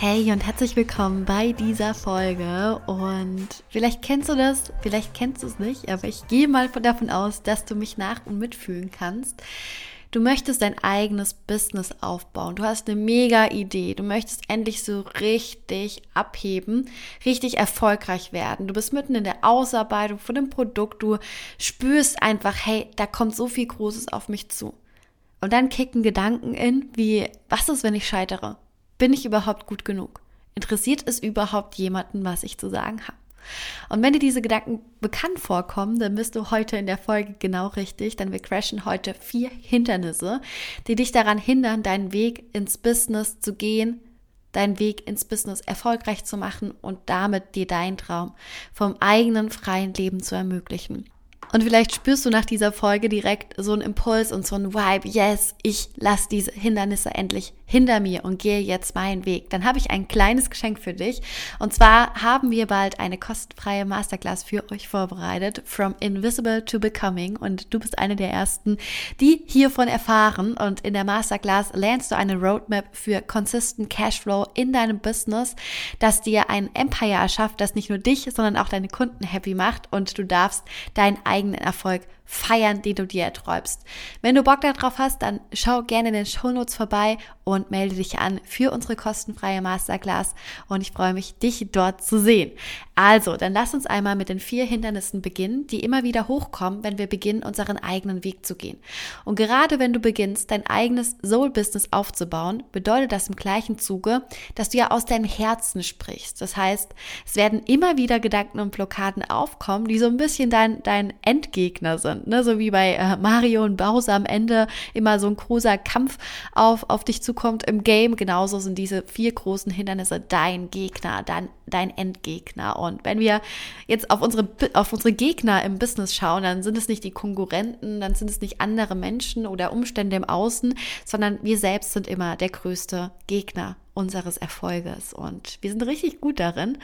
Hey und herzlich willkommen bei dieser Folge. Und vielleicht kennst du das, vielleicht kennst du es nicht, aber ich gehe mal davon aus, dass du mich nach und mitfühlen kannst. Du möchtest dein eigenes Business aufbauen. Du hast eine mega Idee. Du möchtest endlich so richtig abheben, richtig erfolgreich werden. Du bist mitten in der Ausarbeitung von dem Produkt. Du spürst einfach, hey, da kommt so viel Großes auf mich zu. Und dann kicken Gedanken in, wie, was ist, wenn ich scheitere? Bin ich überhaupt gut genug? Interessiert es überhaupt jemanden, was ich zu sagen habe? Und wenn dir diese Gedanken bekannt vorkommen, dann bist du heute in der Folge genau richtig, denn wir crashen heute vier Hindernisse, die dich daran hindern, deinen Weg ins Business zu gehen, deinen Weg ins Business erfolgreich zu machen und damit dir deinen Traum vom eigenen freien Leben zu ermöglichen. Und vielleicht spürst du nach dieser Folge direkt so einen Impuls und so einen Vibe, yes, ich lasse diese Hindernisse endlich hinter mir und gehe jetzt meinen Weg. Dann habe ich ein kleines Geschenk für dich. Und zwar haben wir bald eine kostenfreie Masterclass für euch vorbereitet, From Invisible to Becoming. Und du bist eine der ersten, die hiervon erfahren. Und in der Masterclass lernst du eine Roadmap für consistent Cashflow in deinem Business, das dir ein Empire erschafft, das nicht nur dich, sondern auch deine Kunden happy macht. Und du darfst deinen eigenen Erfolg feiern, den du dir erträumst. Wenn du Bock darauf hast, dann schau gerne in den Shownotes vorbei und melde dich an für unsere kostenfreie Masterclass und ich freue mich, dich dort zu sehen. Also, dann lass uns einmal mit den vier Hindernissen beginnen, die immer wieder hochkommen, wenn wir beginnen, unseren eigenen Weg zu gehen. Und gerade wenn du beginnst, dein eigenes Soul-Business aufzubauen, bedeutet das im gleichen Zuge, dass du ja aus deinem Herzen sprichst. Das heißt, es werden immer wieder Gedanken und Blockaden aufkommen, die so ein bisschen dein, dein Endgegner sind. Ne? So wie bei äh, Mario und Bowser am Ende immer so ein großer Kampf auf, auf dich zukommt im Game. Genauso sind diese vier großen Hindernisse dein Gegner, dein, dein Endgegner. Und wenn wir jetzt auf unsere, auf unsere Gegner im Business schauen, dann sind es nicht die Konkurrenten, dann sind es nicht andere Menschen oder Umstände im Außen, sondern wir selbst sind immer der größte Gegner unseres Erfolges. Und wir sind richtig gut darin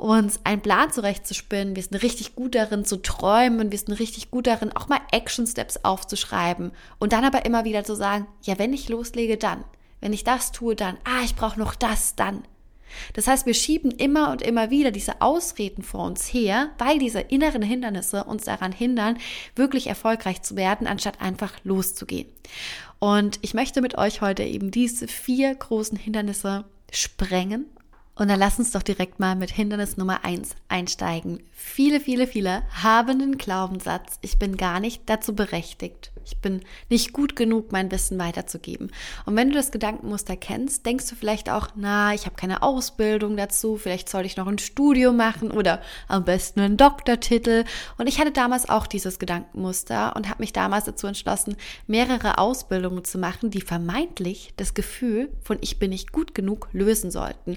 uns einen Plan zurechtzuspinnen. Wir sind richtig gut darin zu träumen. Wir sind richtig gut darin, auch mal Action Steps aufzuschreiben. Und dann aber immer wieder zu sagen, ja, wenn ich loslege, dann. Wenn ich das tue, dann. Ah, ich brauche noch das, dann. Das heißt, wir schieben immer und immer wieder diese Ausreden vor uns her, weil diese inneren Hindernisse uns daran hindern, wirklich erfolgreich zu werden, anstatt einfach loszugehen. Und ich möchte mit euch heute eben diese vier großen Hindernisse sprengen und dann lass uns doch direkt mal mit Hindernis Nummer eins einsteigen. Viele, viele, viele haben den Glaubenssatz, ich bin gar nicht dazu berechtigt. Ich bin nicht gut genug, mein Wissen weiterzugeben. Und wenn du das Gedankenmuster kennst, denkst du vielleicht auch, na, ich habe keine Ausbildung dazu, vielleicht sollte ich noch ein Studium machen oder am besten einen Doktortitel. Und ich hatte damals auch dieses Gedankenmuster und habe mich damals dazu entschlossen, mehrere Ausbildungen zu machen, die vermeintlich das Gefühl von ich bin nicht gut genug lösen sollten.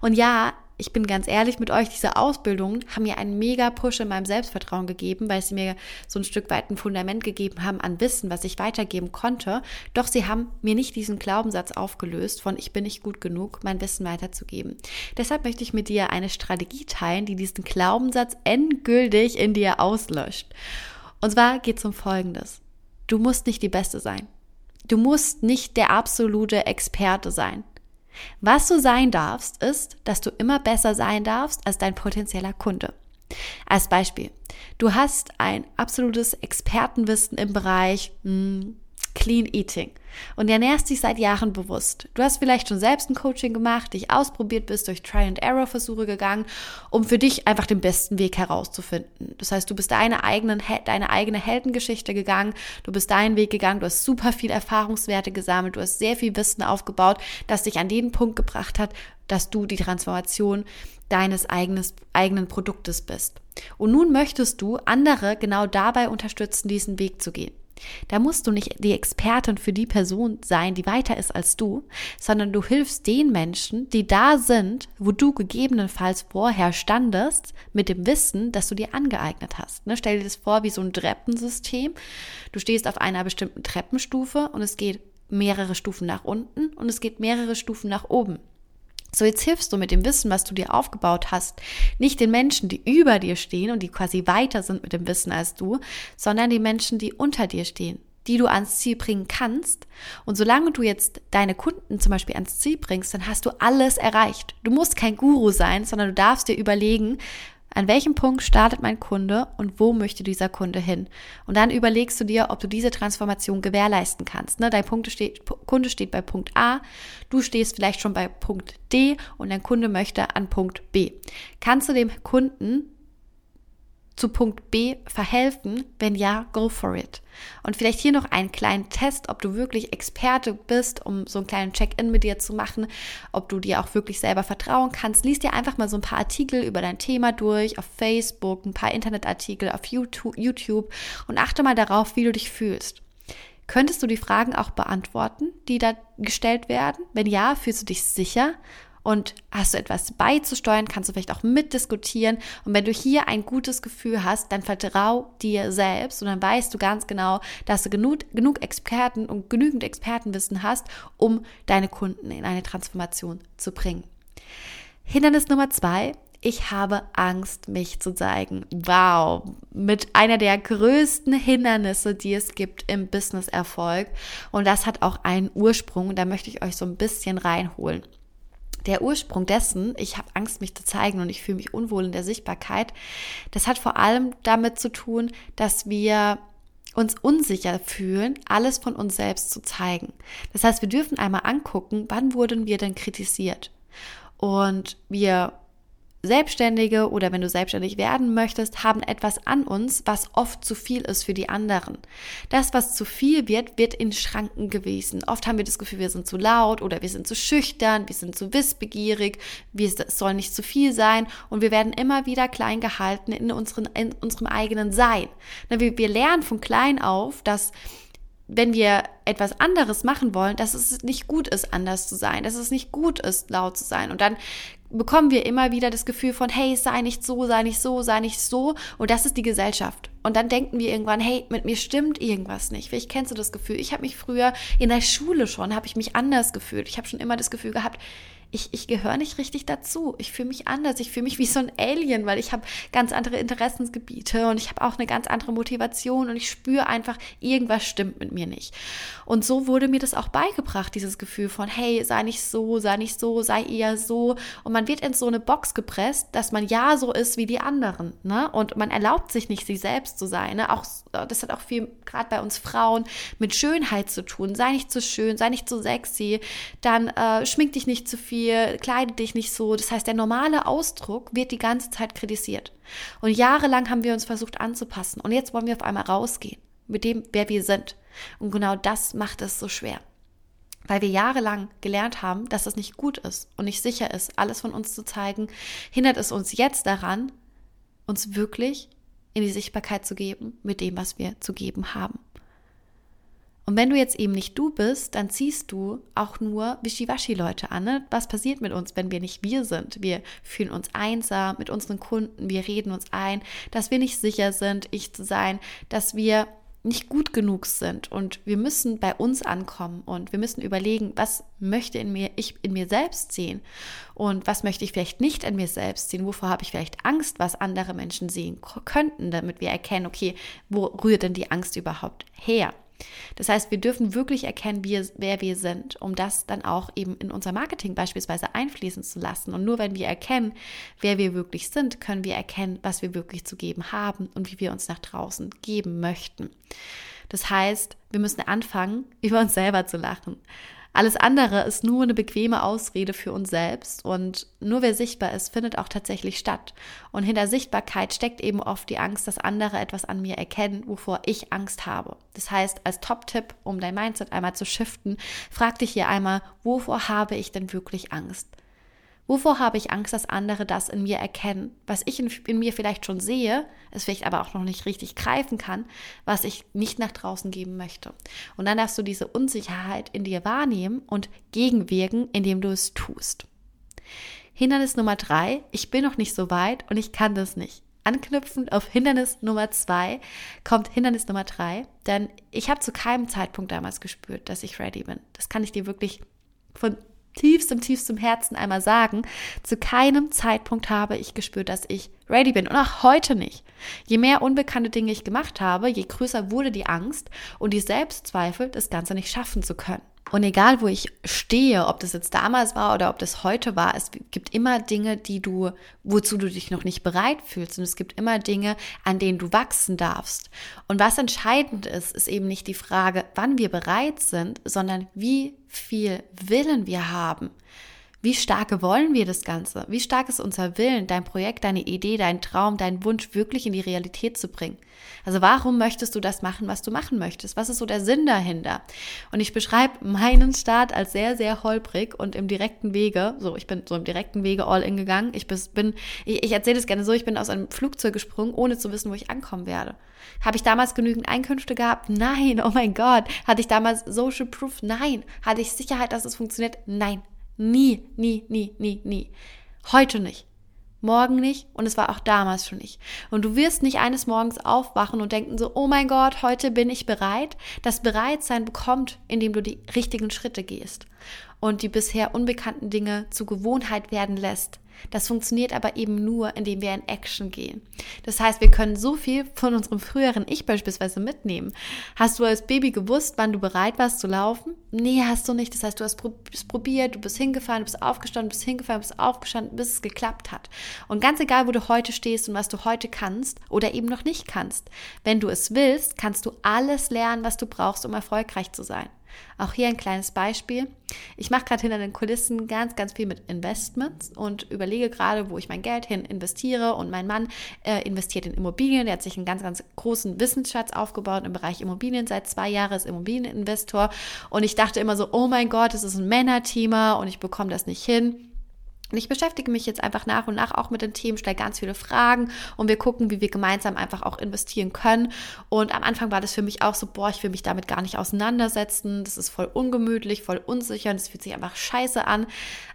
Und ja, ich bin ganz ehrlich mit euch, diese Ausbildungen haben mir einen mega Push in meinem Selbstvertrauen gegeben, weil sie mir so ein Stück weit ein Fundament gegeben haben an Wissen, was ich weitergeben konnte. Doch sie haben mir nicht diesen Glaubenssatz aufgelöst von ich bin nicht gut genug, mein Wissen weiterzugeben. Deshalb möchte ich mit dir eine Strategie teilen, die diesen Glaubenssatz endgültig in dir auslöscht. Und zwar geht es um Folgendes. Du musst nicht die Beste sein. Du musst nicht der absolute Experte sein. Was du sein darfst, ist, dass du immer besser sein darfst als dein potenzieller Kunde. Als Beispiel, du hast ein absolutes Expertenwissen im Bereich mh, hm, Clean Eating und ernährst dich seit Jahren bewusst. Du hast vielleicht schon selbst ein Coaching gemacht, dich ausprobiert bist, durch Try-and-Error-Versuche gegangen, um für dich einfach den besten Weg herauszufinden. Das heißt, du bist deine, eigenen, deine eigene Heldengeschichte gegangen, du bist deinen Weg gegangen, du hast super viel Erfahrungswerte gesammelt, du hast sehr viel Wissen aufgebaut, das dich an den Punkt gebracht hat, dass du die Transformation deines eigenes, eigenen Produktes bist. Und nun möchtest du andere genau dabei unterstützen, diesen Weg zu gehen. Da musst du nicht die Expertin für die Person sein, die weiter ist als du, sondern du hilfst den Menschen, die da sind, wo du gegebenenfalls vorher standest, mit dem Wissen, das du dir angeeignet hast. Ne, stell dir das vor wie so ein Treppensystem. Du stehst auf einer bestimmten Treppenstufe und es geht mehrere Stufen nach unten und es geht mehrere Stufen nach oben. So, jetzt hilfst du mit dem Wissen, was du dir aufgebaut hast, nicht den Menschen, die über dir stehen und die quasi weiter sind mit dem Wissen als du, sondern die Menschen, die unter dir stehen, die du ans Ziel bringen kannst. Und solange du jetzt deine Kunden zum Beispiel ans Ziel bringst, dann hast du alles erreicht. Du musst kein Guru sein, sondern du darfst dir überlegen, an welchem Punkt startet mein Kunde und wo möchte dieser Kunde hin? Und dann überlegst du dir, ob du diese Transformation gewährleisten kannst. Ne? Dein steht, Kunde steht bei Punkt A, du stehst vielleicht schon bei Punkt D und dein Kunde möchte an Punkt B. Kannst du dem Kunden zu Punkt B verhelfen? Wenn ja, go for it. Und vielleicht hier noch einen kleinen Test, ob du wirklich Experte bist, um so einen kleinen Check-in mit dir zu machen, ob du dir auch wirklich selber vertrauen kannst. Lies dir einfach mal so ein paar Artikel über dein Thema durch, auf Facebook, ein paar Internetartikel auf YouTube und achte mal darauf, wie du dich fühlst. Könntest du die Fragen auch beantworten, die da gestellt werden? Wenn ja, fühlst du dich sicher und hast du etwas beizusteuern, kannst du vielleicht auch mitdiskutieren. Und wenn du hier ein gutes Gefühl hast, dann vertrau dir selbst und dann weißt du ganz genau, dass du genug, genug Experten und genügend Expertenwissen hast, um deine Kunden in eine Transformation zu bringen. Hindernis Nummer zwei, ich habe Angst, mich zu zeigen. Wow, mit einer der größten Hindernisse, die es gibt im Business-Erfolg. Und das hat auch einen Ursprung, da möchte ich euch so ein bisschen reinholen der Ursprung dessen, ich habe Angst, mich zu zeigen und ich fühle mich unwohl in der Sichtbarkeit, das hat vor allem damit zu tun, dass wir uns unsicher fühlen, alles von uns selbst zu zeigen. Das heißt, wir dürfen einmal angucken, wann wurden wir denn kritisiert? Und wir Selbstständige oder wenn du selbstständig werden möchtest, haben etwas an uns, was oft zu viel ist für die anderen. Das, was zu viel wird, wird in Schranken gewiesen. Oft haben wir das Gefühl, wir sind zu laut oder wir sind zu schüchtern, wir sind zu wissbegierig, es soll nicht zu viel sein und wir werden immer wieder klein gehalten in, unseren, in unserem eigenen Sein. Wir, wir lernen von klein auf, dass wenn wir etwas anderes machen wollen, dass es nicht gut ist, anders zu sein, dass es nicht gut ist, laut zu sein. Und dann bekommen wir immer wieder das Gefühl von, hey, sei nicht so, sei nicht so, sei nicht so. Und das ist die Gesellschaft. Und dann denken wir irgendwann, hey, mit mir stimmt irgendwas nicht. Vielleicht kennst du das Gefühl. Ich habe mich früher in der Schule schon, habe ich mich anders gefühlt. Ich habe schon immer das Gefühl gehabt, ich, ich gehöre nicht richtig dazu. Ich fühle mich anders. Ich fühle mich wie so ein Alien, weil ich habe ganz andere Interessensgebiete und ich habe auch eine ganz andere Motivation und ich spüre einfach, irgendwas stimmt mit mir nicht. Und so wurde mir das auch beigebracht, dieses Gefühl von, hey, sei nicht so, sei nicht so, sei eher so. Und man wird in so eine Box gepresst, dass man ja so ist wie die anderen. Ne? Und man erlaubt sich nicht, sie selbst zu sein. Ne? Auch, das hat auch viel, gerade bei uns Frauen, mit Schönheit zu tun. Sei nicht zu schön, sei nicht zu sexy, dann äh, schmink dich nicht zu viel viel, kleide dich nicht so. Das heißt, der normale Ausdruck wird die ganze Zeit kritisiert. Und jahrelang haben wir uns versucht anzupassen. Und jetzt wollen wir auf einmal rausgehen mit dem, wer wir sind. Und genau das macht es so schwer. Weil wir jahrelang gelernt haben, dass es nicht gut ist und nicht sicher ist, alles von uns zu zeigen, hindert es uns jetzt daran, uns wirklich in die Sichtbarkeit zu geben mit dem, was wir zu geben haben. Und wenn du jetzt eben nicht du bist, dann ziehst du auch nur Wischiwaschi-Leute an. Ne? Was passiert mit uns, wenn wir nicht wir sind? Wir fühlen uns einsam mit unseren Kunden, wir reden uns ein, dass wir nicht sicher sind, ich zu sein, dass wir nicht gut genug sind und wir müssen bei uns ankommen und wir müssen überlegen, was möchte in mir ich in mir selbst sehen und was möchte ich vielleicht nicht in mir selbst sehen, wovor habe ich vielleicht Angst, was andere Menschen sehen könnten, damit wir erkennen, okay, wo rührt denn die Angst überhaupt her? Das heißt, wir dürfen wirklich erkennen, wie, wer wir sind, um das dann auch eben in unser Marketing beispielsweise einfließen zu lassen. Und nur wenn wir erkennen, wer wir wirklich sind, können wir erkennen, was wir wirklich zu geben haben und wie wir uns nach draußen geben möchten. Das heißt, wir müssen anfangen, über uns selber zu lachen. Alles andere ist nur eine bequeme Ausrede für uns selbst und nur wer sichtbar ist, findet auch tatsächlich statt. Und hinter Sichtbarkeit steckt eben oft die Angst, dass andere etwas an mir erkennen, wovor ich Angst habe. Das heißt, als Top-Tipp, um dein Mindset einmal zu shiften, frag dich hier einmal, wovor habe ich denn wirklich Angst? Wovor habe ich Angst, dass andere das in mir erkennen? Was ich in, in, mir vielleicht schon sehe, es vielleicht aber auch noch nicht richtig greifen kann, was ich nicht nach draußen geben möchte. Und dann darfst du diese Unsicherheit in dir wahrnehmen und gegenwirken, indem du es tust. Hindernis Nummer drei, ich bin noch nicht so weit und ich kann das nicht. Anknüpfend auf Hindernis Nummer zwei kommt Hindernis Nummer drei, denn ich habe zu keinem Zeitpunkt damals gespürt, dass ich ready bin. Das kann ich dir wirklich von tiefstem, tiefstem Herzen einmal sagen, zu keinem Zeitpunkt habe ich gespürt, dass ich ready bin und auch heute nicht. Je mehr unbekannte Dinge ich gemacht habe, je größer wurde die Angst und die Selbstzweifel, das Ganze nicht schaffen zu können. Und egal, wo ich stehe, ob das jetzt damals war oder ob das heute war, es gibt immer Dinge, die du, wozu du dich noch nicht bereit fühlst. Und es gibt immer Dinge, an denen du wachsen darfst. Und was entscheidend ist, ist eben nicht die Frage, wann wir bereit sind, sondern wie viel Willen wir haben. Wie stark wollen wir das Ganze? Wie stark ist unser Willen, dein Projekt, deine Idee, dein Traum, dein Wunsch wirklich in die Realität zu bringen? Also warum möchtest du das machen, was du machen möchtest? Was ist so der Sinn dahinter? Und ich beschreibe meinen Start als sehr, sehr holprig und im direkten Wege, so ich bin so im direkten Wege all in gegangen. Ich bin, ich, ich erzähle es gerne so, ich bin aus einem Flugzeug gesprungen, ohne zu wissen, wo ich ankommen werde. Habe ich damals genügend Einkünfte gehabt? Nein, oh mein Gott. Hatte ich damals Social Proof? Nein. Hatte ich Sicherheit, dass es funktioniert? Nein. Nie, nie, nie, nie, nie. Heute nicht. Morgen nicht und es war auch damals schon nicht. Und du wirst nicht eines Morgens aufwachen und denken so, oh mein Gott, heute bin ich bereit. Das Bereitsein bekommt, indem du die richtigen Schritte gehst und die bisher unbekannten Dinge zu Gewohnheit werden lässt. Das funktioniert aber eben nur, indem wir in Action gehen. Das heißt, wir können so viel von unserem früheren Ich beispielsweise mitnehmen. Hast du als Baby gewusst, wann du bereit warst zu laufen? Nee, hast du nicht. Das heißt, du hast es probiert, du bist hingefallen, du bist aufgestanden, bist hingefallen, bist aufgestanden, bis es geklappt hat. Und ganz egal, wo du heute stehst und was du heute kannst oder eben noch nicht kannst, wenn du es willst, kannst du alles lernen, was du brauchst, um erfolgreich zu sein. Auch hier ein kleines Beispiel. Ich mache gerade hinter den Kulissen ganz, ganz viel mit Investments und überlege gerade, wo ich mein Geld hin investiere. Und mein Mann äh, investiert in Immobilien. Der hat sich einen ganz, ganz großen Wissensschatz aufgebaut im Bereich Immobilien. Seit zwei Jahren ist Immobilieninvestor. Und ich dachte immer so, oh mein Gott, das ist ein Männerthema und ich bekomme das nicht hin. Und ich beschäftige mich jetzt einfach nach und nach auch mit den Themen, stelle ganz viele Fragen und wir gucken, wie wir gemeinsam einfach auch investieren können. Und am Anfang war das für mich auch so, boah, ich will mich damit gar nicht auseinandersetzen. Das ist voll ungemütlich, voll unsicher und es fühlt sich einfach scheiße an.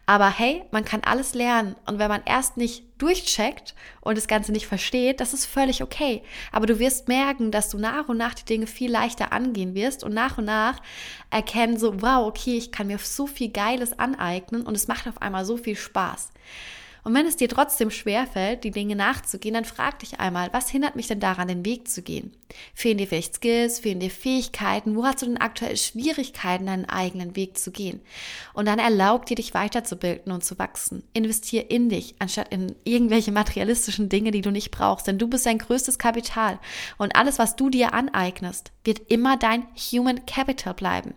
Aber hey, man kann alles lernen. Und wenn man erst nicht durchcheckt und das Ganze nicht versteht, das ist völlig okay. Aber du wirst merken, dass du nach und nach die Dinge viel leichter angehen wirst und nach und nach erkennen so, wow, okay, ich kann mir so viel Geiles aneignen und es macht auf einmal so viel Spaß. Und wenn es dir trotzdem schwerfällt, die Dinge nachzugehen, dann frag dich einmal, was hindert mich denn daran, den Weg zu gehen? Fehlen dir vielleicht Skills, fehlen dir Fähigkeiten? Wo hast du denn aktuell Schwierigkeiten, deinen eigenen Weg zu gehen? Und dann erlaub dir, dich weiterzubilden und zu wachsen. Investier in dich, anstatt in irgendwelche materialistischen Dinge, die du nicht brauchst. Denn du bist dein größtes Kapital. Und alles, was du dir aneignest, wird immer dein Human Capital bleiben.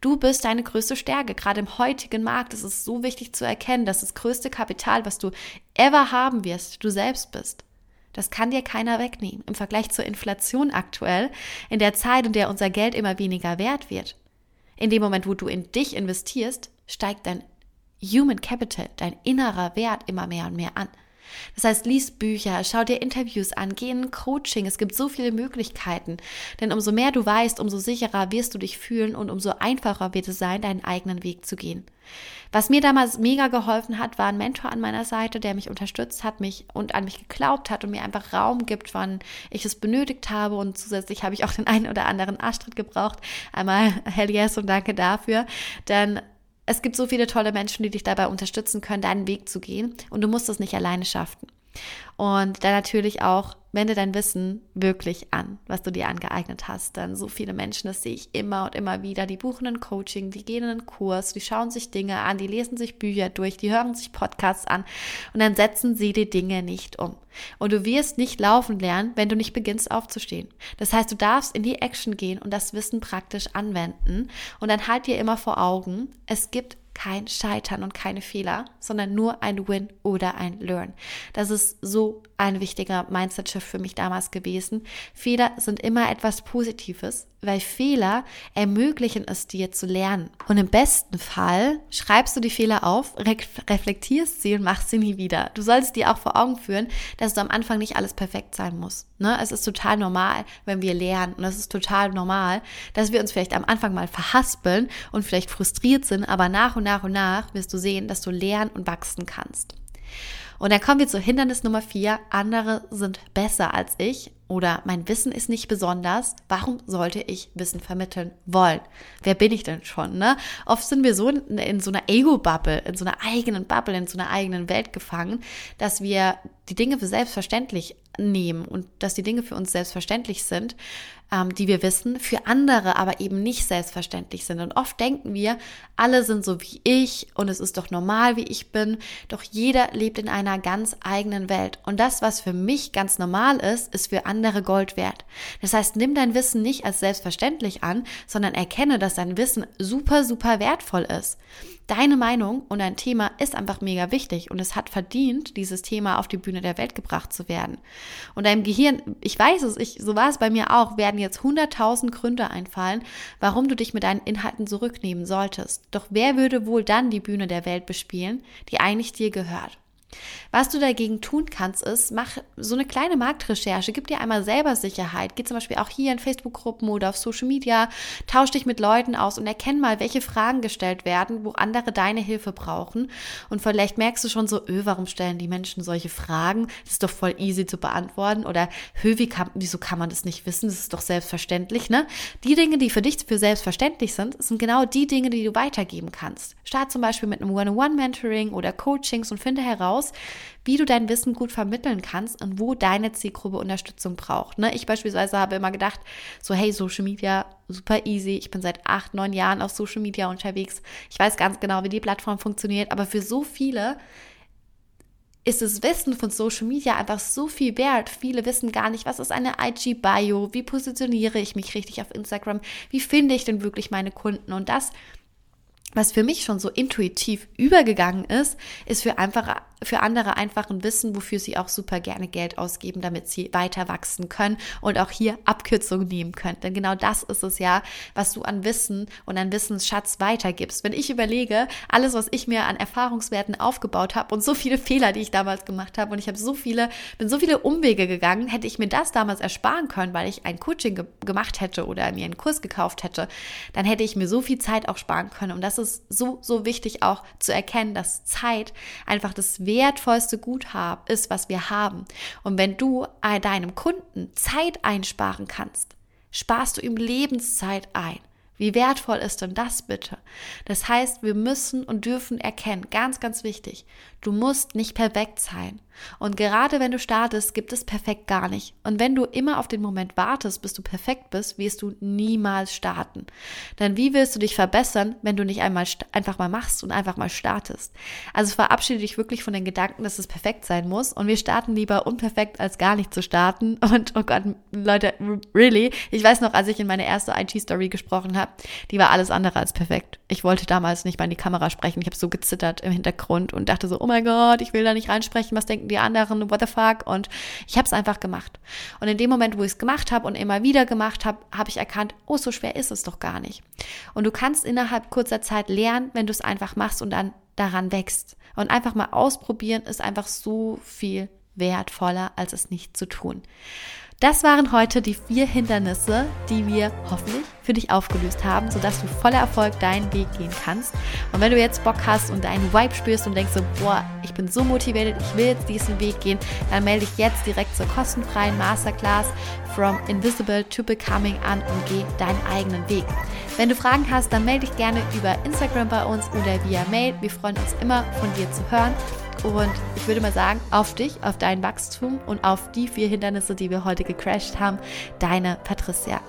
Du bist deine größte Stärke. Gerade im heutigen Markt ist es so wichtig zu erkennen, dass das größte Kapital, was du ever haben wirst, du selbst bist. Das kann dir keiner wegnehmen. Im Vergleich zur Inflation aktuell, in der Zeit, in der unser Geld immer weniger wert wird. In dem Moment, wo du in dich investierst, steigt dein Human Capital, dein innerer Wert immer mehr und mehr an. Das heißt, lies Bücher, schau dir Interviews an, geh in Coaching. Es gibt so viele Möglichkeiten. Denn umso mehr du weißt, umso sicherer wirst du dich fühlen und umso einfacher wird es sein, deinen eigenen Weg zu gehen. Was mir damals mega geholfen hat, war ein Mentor an meiner Seite, der mich unterstützt hat, mich und an mich geglaubt hat und mir einfach Raum gibt, wann ich es benötigt habe. Und zusätzlich habe ich auch den einen oder anderen Arschtritt gebraucht. Einmal hell yes und danke dafür. Denn es gibt so viele tolle Menschen, die dich dabei unterstützen können, deinen Weg zu gehen und du musst es nicht alleine schaffen. Und dann natürlich auch, wende dein Wissen wirklich an, was du dir angeeignet hast. Dann so viele Menschen, das sehe ich immer und immer wieder, die buchen einen Coaching, die gehen in einen Kurs, die schauen sich Dinge an, die lesen sich Bücher durch, die hören sich Podcasts an und dann setzen sie die Dinge nicht um. Und du wirst nicht laufen lernen, wenn du nicht beginnst aufzustehen. Das heißt, du darfst in die Action gehen und das Wissen praktisch anwenden und dann halt dir immer vor Augen, es gibt kein Scheitern und keine Fehler, sondern nur ein Win oder ein Learn. Das ist so ein wichtiger Mindset-Shift für mich damals gewesen. Fehler sind immer etwas Positives, weil Fehler ermöglichen es dir zu lernen. Und im besten Fall schreibst du die Fehler auf, reflektierst sie und machst sie nie wieder. Du solltest dir auch vor Augen führen, dass du am Anfang nicht alles perfekt sein muss. Ne? Es ist total normal, wenn wir lernen. Und es ist total normal, dass wir uns vielleicht am Anfang mal verhaspeln und vielleicht frustriert sind, aber nach und nach und nach wirst du sehen, dass du lernen und wachsen kannst. Und dann kommen wir zu Hindernis Nummer vier. Andere sind besser als ich oder mein Wissen ist nicht besonders. Warum sollte ich Wissen vermitteln wollen? Wer bin ich denn schon? Ne? Oft sind wir so in, in so einer Ego-Bubble, in so einer eigenen Bubble, in so einer eigenen Welt gefangen, dass wir die Dinge für selbstverständlich nehmen und dass die Dinge für uns selbstverständlich sind, ähm, die wir wissen, für andere aber eben nicht selbstverständlich sind. Und oft denken wir, alle sind so wie ich und es ist doch normal, wie ich bin. Doch jeder lebt in einer ganz eigenen Welt. Und das, was für mich ganz normal ist, ist für andere Gold wert. Das heißt, nimm dein Wissen nicht als selbstverständlich an, sondern erkenne, dass dein Wissen super, super wertvoll ist. Deine Meinung und ein Thema ist einfach mega wichtig und es hat verdient, dieses Thema auf die Bühne der Welt gebracht zu werden. Und deinem Gehirn, ich weiß es, ich, so war es bei mir auch, werden jetzt hunderttausend Gründe einfallen, warum du dich mit deinen Inhalten zurücknehmen solltest. Doch wer würde wohl dann die Bühne der Welt bespielen, die eigentlich dir gehört? Was du dagegen tun kannst, ist, mach so eine kleine Marktrecherche, gib dir einmal selber Sicherheit. Geh zum Beispiel auch hier in Facebook-Gruppen oder auf Social Media, tausch dich mit Leuten aus und erkenn mal, welche Fragen gestellt werden, wo andere deine Hilfe brauchen. Und vielleicht merkst du schon so, öh, warum stellen die Menschen solche Fragen? Das ist doch voll easy zu beantworten. Oder, hö, wie kann, wieso kann man das nicht wissen? Das ist doch selbstverständlich, ne? Die Dinge, die für dich für selbstverständlich sind, sind genau die Dinge, die du weitergeben kannst. Start zum Beispiel mit einem One-on-One-Mentoring oder Coachings und finde heraus, wie du dein Wissen gut vermitteln kannst und wo deine Zielgruppe Unterstützung braucht. Ne? Ich beispielsweise habe immer gedacht, so hey, Social Media, super easy. Ich bin seit acht, neun Jahren auf Social Media unterwegs. Ich weiß ganz genau, wie die Plattform funktioniert, aber für so viele ist das Wissen von Social Media einfach so viel wert. Viele wissen gar nicht, was ist eine IG-Bio, wie positioniere ich mich richtig auf Instagram, wie finde ich denn wirklich meine Kunden und das was für mich schon so intuitiv übergegangen ist, ist für einfach für andere einfach ein Wissen, wofür sie auch super gerne Geld ausgeben, damit sie weiter wachsen können und auch hier Abkürzungen nehmen können. Denn genau das ist es ja, was du an Wissen und an Wissensschatz weitergibst. Wenn ich überlege, alles, was ich mir an Erfahrungswerten aufgebaut habe und so viele Fehler, die ich damals gemacht habe und ich habe so viele, bin so viele Umwege gegangen, hätte ich mir das damals ersparen können, weil ich ein Coaching ge gemacht hätte oder mir einen Kurs gekauft hätte, dann hätte ich mir so viel Zeit auch sparen können. Und das ist so, so wichtig auch zu erkennen, dass Zeit einfach das wertvollste Guthaben ist, was wir haben. Und wenn du deinem Kunden Zeit einsparen kannst, sparst du ihm Lebenszeit ein. Wie wertvoll ist denn das bitte? Das heißt, wir müssen und dürfen erkennen, ganz, ganz wichtig, du musst nicht perfekt sein. Und gerade wenn du startest, gibt es perfekt gar nicht. Und wenn du immer auf den Moment wartest, bis du perfekt bist, wirst du niemals starten. Denn wie willst du dich verbessern, wenn du nicht einmal einfach mal machst und einfach mal startest? Also verabschiede dich wirklich von den Gedanken, dass es perfekt sein muss. Und wir starten lieber unperfekt, als gar nicht zu starten. Und oh Gott, Leute, really? Ich weiß noch, als ich in meine erste IT-Story gesprochen habe, die war alles andere als perfekt. Ich wollte damals nicht mal in die Kamera sprechen. Ich habe so gezittert im Hintergrund und dachte so, oh mein Gott, ich will da nicht reinsprechen. Was denken die anderen, what the fuck? Und ich habe es einfach gemacht. Und in dem Moment, wo ich es gemacht habe und immer wieder gemacht habe, habe ich erkannt, oh, so schwer ist es doch gar nicht. Und du kannst innerhalb kurzer Zeit lernen, wenn du es einfach machst und dann daran wächst. Und einfach mal ausprobieren ist einfach so viel wertvoller, als es nicht zu tun. Das waren heute die vier Hindernisse, die wir hoffentlich für dich aufgelöst haben, sodass du voller Erfolg deinen Weg gehen kannst. Und wenn du jetzt Bock hast und deinen Vibe spürst und denkst so, boah, ich bin so motiviert, ich will jetzt diesen Weg gehen, dann melde dich jetzt direkt zur kostenfreien Masterclass From Invisible to Becoming an und geh deinen eigenen Weg. Wenn du Fragen hast, dann melde dich gerne über Instagram bei uns oder via Mail. Wir freuen uns immer von dir zu hören. Und ich würde mal sagen, auf dich, auf dein Wachstum und auf die vier Hindernisse, die wir heute gecrashed haben, deine Patricia.